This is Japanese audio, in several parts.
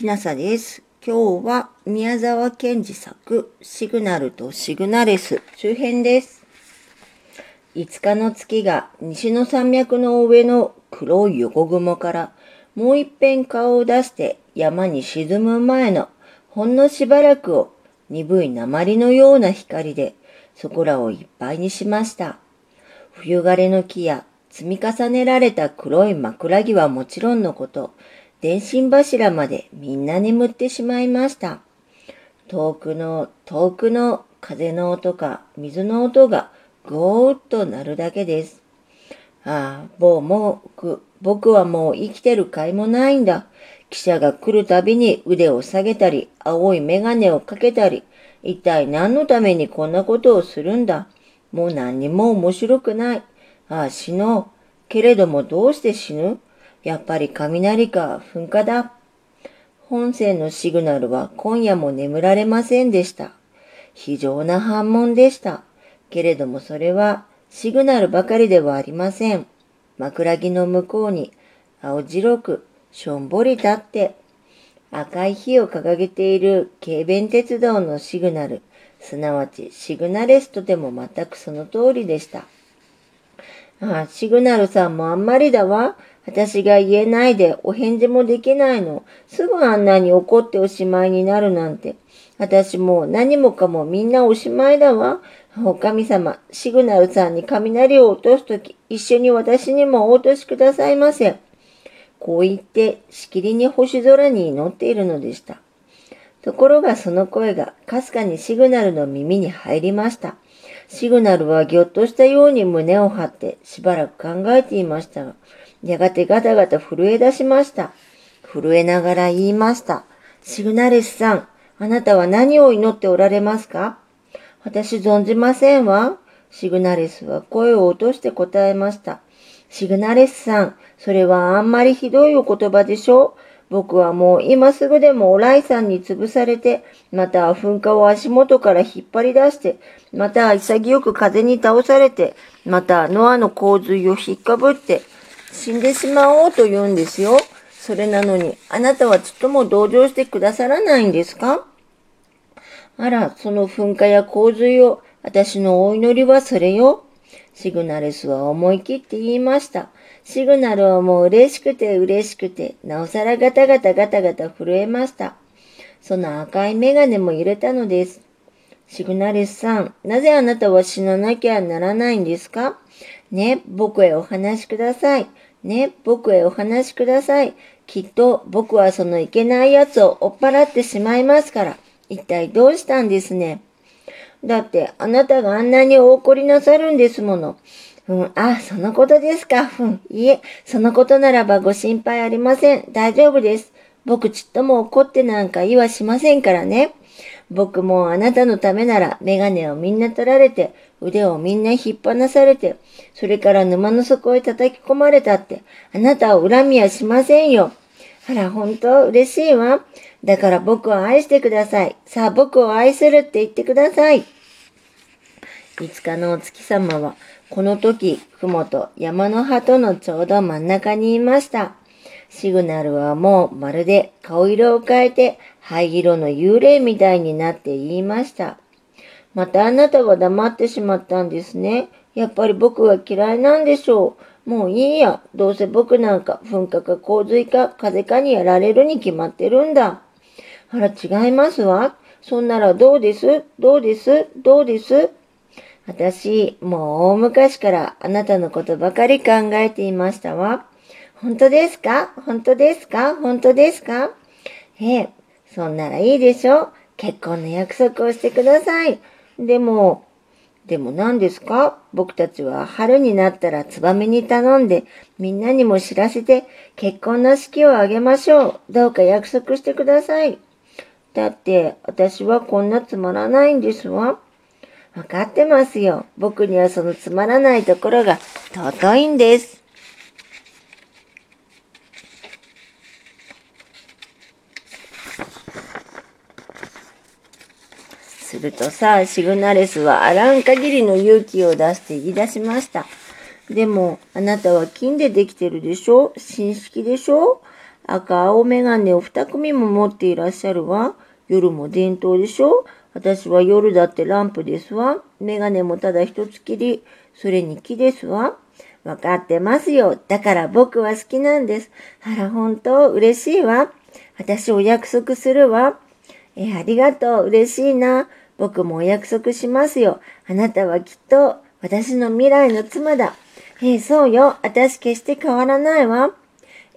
きなさです。今日は宮沢賢治作シグナルとシグナレス周辺です。5日の月が西の山脈の上の黒い横雲からもう一遍顔を出して山に沈む前のほんのしばらくを鈍い鉛のような光でそこらをいっぱいにしました。冬枯れの木や積み重ねられた黒い枕木はもちろんのこと、電信柱までみんな眠ってしまいました。遠くの遠くの風の音か水の音がゴーッと鳴るだけです。ああ、もうもう、僕はもう生きてる甲斐もないんだ。記者が来るたびに腕を下げたり、青い眼鏡をかけたり、一体何のためにこんなことをするんだ。もう何にも面白くない。ああ、死のう。けれどもどうして死ぬ？やっぱり雷か噴火だ。本線のシグナルは今夜も眠られませんでした。非常な反問でした。けれどもそれはシグナルばかりではありません。枕木の向こうに青白くしょんぼり立って赤い火を掲げている軽便鉄道のシグナル、すなわちシグナレスとでも全くその通りでした。ああ、シグナルさんもあんまりだわ。私が言えないでお返事もできないの。すぐあんなに怒っておしまいになるなんて。私も何もかもみんなおしまいだわ。お神様、シグナルさんに雷を落とすとき、一緒に私にもお落としくださいませ。こう言って、しきりに星空に祈っているのでした。ところがその声がかすかにシグナルの耳に入りました。シグナルはぎょっとしたように胸を張ってしばらく考えていましたが、やがてガタガタ震え出しました。震えながら言いました。シグナレスさん、あなたは何を祈っておられますか？私存じませんわ。シグナレスは声を落として答えました。シグナレスさん、それはあんまりひどいお言葉でしょ？僕はもう今すぐでもオライさんに潰されて、また噴火を足元から引っ張り出して、また潔く風に倒されて、またノアの洪水を引っかぶって、死んでしまおうと言うんですよ。それなのに、あなたはちっとも同情してくださらないんですか？あら、その噴火や洪水を、私のお祈りはそれよ。シグナレスは思い切って言いました。シグナルはもう嬉しくて嬉しくて、なおさらガタガタガタガタ震えました。その赤いメガネも揺れたのです。シグナレスさん、なぜあなたは死ななきゃならないんですか？ね、僕へお話しください。ね、僕へお話しください。きっと僕はそのいけないやつを追っ払ってしまいますから。一体どうしたんですね？だってあなたがあんなにお怒りなさるんですもの。うん、あ、そのことですか？うん、いえ、そのことならばご心配ありません。大丈夫です。僕ちっとも怒ってなんか言わしませんからね。僕もあなたのためならメガネをみんな取られて、腕をみんな引っ張されて、それから沼の底へ叩き込まれたって、あなたを恨みはしませんよ。あら、本当嬉しいわ。だから僕を愛してください。さあ、僕を愛するって言ってください。5日のお月様は、この時、雲と山の鳩のちょうど真ん中にいました。シグナルはもうまるで顔色を変えて灰色の幽霊みたいになって言いました。またあなたが黙ってしまったんですね。やっぱり僕は嫌いなんでしょう。もういいや。どうせ僕なんか噴火か洪水か風かにやられるに決まってるんだ。あら、違いますわ。そんならどうです？どうです？どうです？私、もう大昔からあなたのことばかり考えていましたわ。本当ですか？本当ですか？本当ですか？ええ、そんならいいでしょ結婚の約束をしてください。でも、でも何ですか？僕たちは春になったらツバメに頼んでみんなにも知らせて結婚の式を挙げましょう。どうか約束してください。だって私はこんなつまらないんですわ。わかってますよ。僕にはそのつまらないところが尊いんです。するとさ、シグナレスはあらん限りの勇気を出して言い出しました。でも、あなたは金でできてるでしょ？新式でしょ？赤青メガネを二組も持っていらっしゃるわ。夜も伝統でしょ？私は夜だってランプですわ。メガネもただ一つきり。それに木ですわ。わかってますよ。だから僕は好きなんです。あら、本当？嬉しいわ。私お約束するわ。え、ありがとう。嬉しいな。僕もお約束しますよ。あなたはきっと私の未来の妻だ。ええ、そうよ。私決して変わらないわ。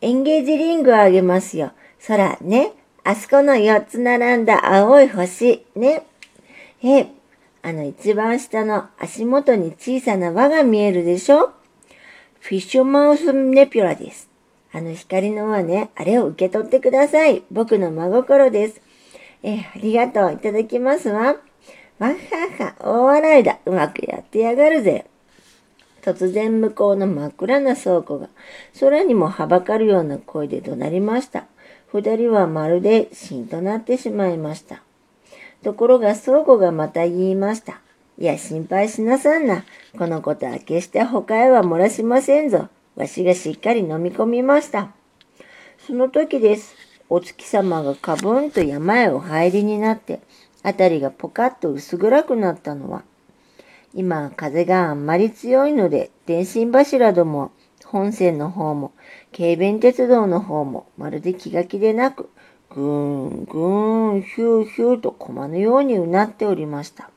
エンゲージリングをあげますよ。空ね。あそこの4つ並んだ青い星。ね。ええ、あの一番下の足元に小さな輪が見えるでしょ？フィッシュマウスネピュラです。あの光の輪ね、あれを受け取ってください。僕の真心です。えありがとう。いただきますわ。わはは、大笑いだ。うまくやってやがるぜ。突然向こうの真っ暗な倉庫が空にもはばかるような声で怒鳴りました。二人はまるで死んとなってしまいました。ところが倉庫がまた言いました。いや、心配しなさんな。このことは決して他へは漏らしませんぞ。わしがしっかり飲み込みました。その時です。お月様がかぶんと山へお入りになって、あたりがポカッと薄暗くなったのは、今風があんまり強いので、電信柱ども、本線の方も、軽便鉄道の方も、まるで気が気でなく、ぐーん、ぐーん、ヒューヒューと駒のようにうなっておりました。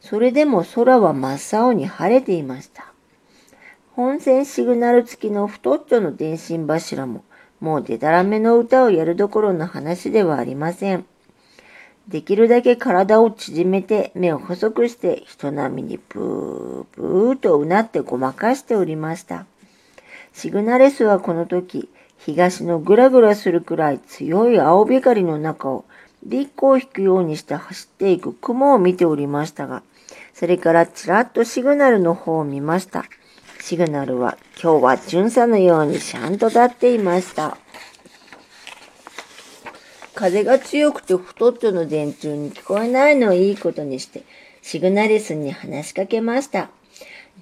それでも空は真っ青に晴れていました。本線シグナル付きの太っちょの電信柱も、もうデタラメの歌をやるどころの話ではありません。できるだけ体を縮めて目を細くして人並みにブーブーとうなってごまかしておりました。シグナレスはこの時、東のぐらぐらするくらい強い青光の中を立候を引くようにして走っていく雲を見ておりましたが、それからちらっとシグナルの方を見ました。シグナルは今日は巡査のようにシャンと立っていました。風が強くて太っちょの電柱に聞こえないのをいいことにして、シグナリスに話しかけました。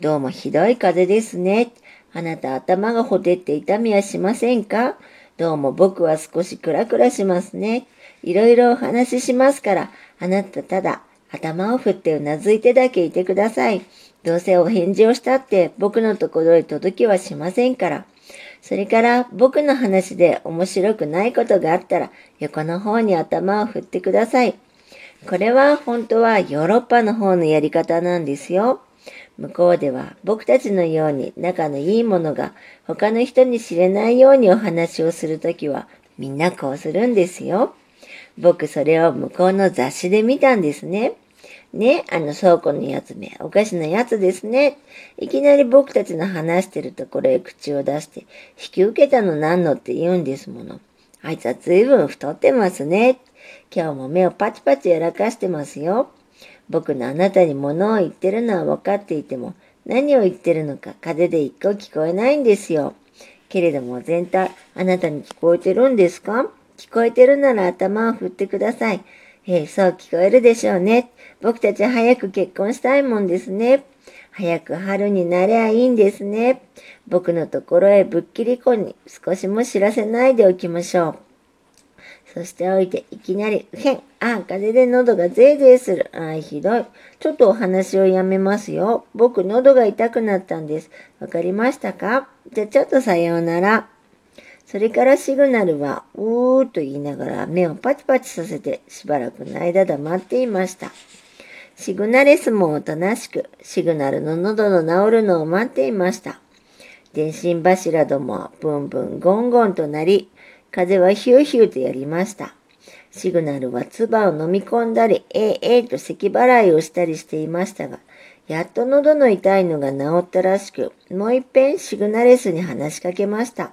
どうもひどい風ですね。あなた頭がほてって痛みはしませんかどうも僕は少しクラクラしますね。いろいろお話ししますから、あなたただ頭を振ってうなずいてだけいてください。どうせお返事をしたって僕のところへ届きはしませんから。それから僕の話で面白くないことがあったら横の方に頭を振ってください。これは本当はヨーロッパの方のやり方なんですよ。向こうでは僕たちのように仲のいいものが他の人に知れないようにお話をするときはみんなこうするんですよ。僕それを向こうの雑誌で見たんですね。ね、あの倉庫のやつめ、おかしなやつですね。いきなり僕たちの話してるところへ口を出して、引き受けたのなんのって言うんですもの。あいつは随分太ってますね。今日も目をパチパチやらかしてますよ。僕のあなたに物を言ってるのは分かっていても、何を言ってるのか風で一個聞こえないんですよ。けれども全体、あなたに聞こえてるんですか？聞こえてるなら頭を振ってください。えー、そう聞こえるでしょうね。僕たち早く結婚したいもんですね。早く春になればいいんですね。僕のところへぶっきり子に少しも知らせないでおきましょう。そしておいて、いきなり、へん、あ、風で喉がゼーゼーする。あ、ひどい。ちょっとお話をやめますよ。僕、喉が痛くなったんです。わかりましたか？じゃ、ちょっとさようなら。それからシグナルは、うーと言いながら目をパチパチさせてしばらくの間黙っていました。シグナレスもおとなしく、シグナルの喉の治るのを待っていました。電信柱どもはブンブンゴンゴンとなり、風はヒューヒューとやりました。シグナルは唾を飲み込んだり、ええええと咳払いをしたりしていましたが、やっと喉の痛いのが治ったらしく、もう一遍シグナレスに話しかけました。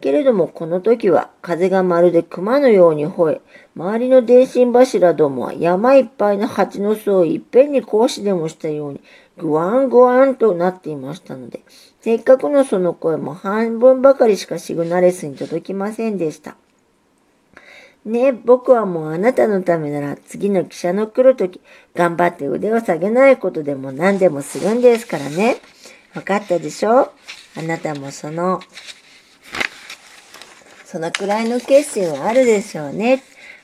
けれどもこの時は風がまるで熊のように吠え、周りの電信柱どもは山いっぱいの蜂の巣をいっぺんに格子でもしたように、ぐわんぐわんとなっていましたので、せっかくのその声も半分ばかりしかシグナレスに届きませんでした。ねえ、僕はもうあなたのためなら次の記者の来るとき、頑張って腕を下げないことでも何でもするんですからね。わかったでしょ？あなたもそのそのくらいの決心はあるでしょうね。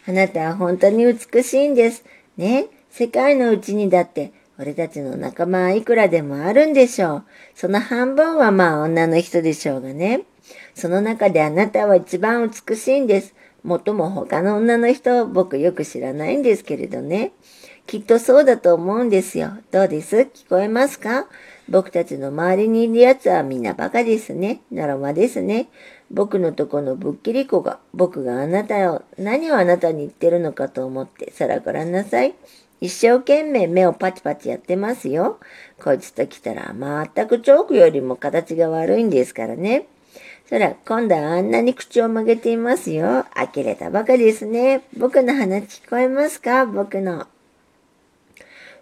あなたは本当に美しいんです。ね。世界のうちにだって俺たちの仲間はいくらでもあるんでしょう。その半分はまあ女の人でしょうがね。その中であなたは一番美しいんです。もっとも他の女の人を僕よく知らないんですけれどね。きっとそうだと思うんですよ。どうです？聞こえますか？僕たちの周りにいる奴はみんなバカですね。ならまですね。僕のとこのぶっきり子が、僕があなたを、何をあなたに言ってるのかと思ってさらごらんなさい。一生懸命目をパチパチやってますよ。こいつと来たら全くチョークよりも形が悪いんですからね。そら、今度はあんなに口を曲げていますよ。呆れたばかりですね。僕の話聞こえますか？僕の。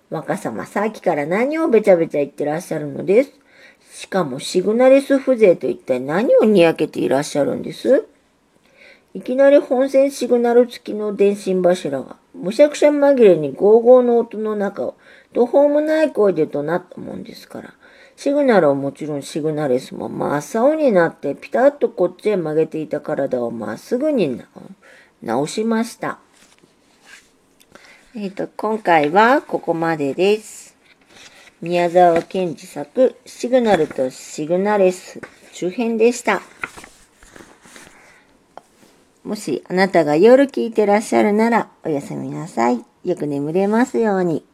若様、さっきから何をべちゃべちゃ言ってらっしゃるのです？しかもシグナリス風情と一体何をにやけていらっしゃるんです？いきなり本線シグナル付きの電信柱が、むしゃくしゃ紛れにゴーゴーの音の中を途方もない声で怒鳴ったもんですから、シグナルはもちろんシグナレスも真っ青になってピタッとこっちへ曲げていた体をまっすぐに直しました。えっ、ー、と、今回はここまでです。宮沢賢治作、シグナルとシグナレス中編でした。もしあなたが夜聞いてらっしゃるならおやすみなさい。よく眠れますように。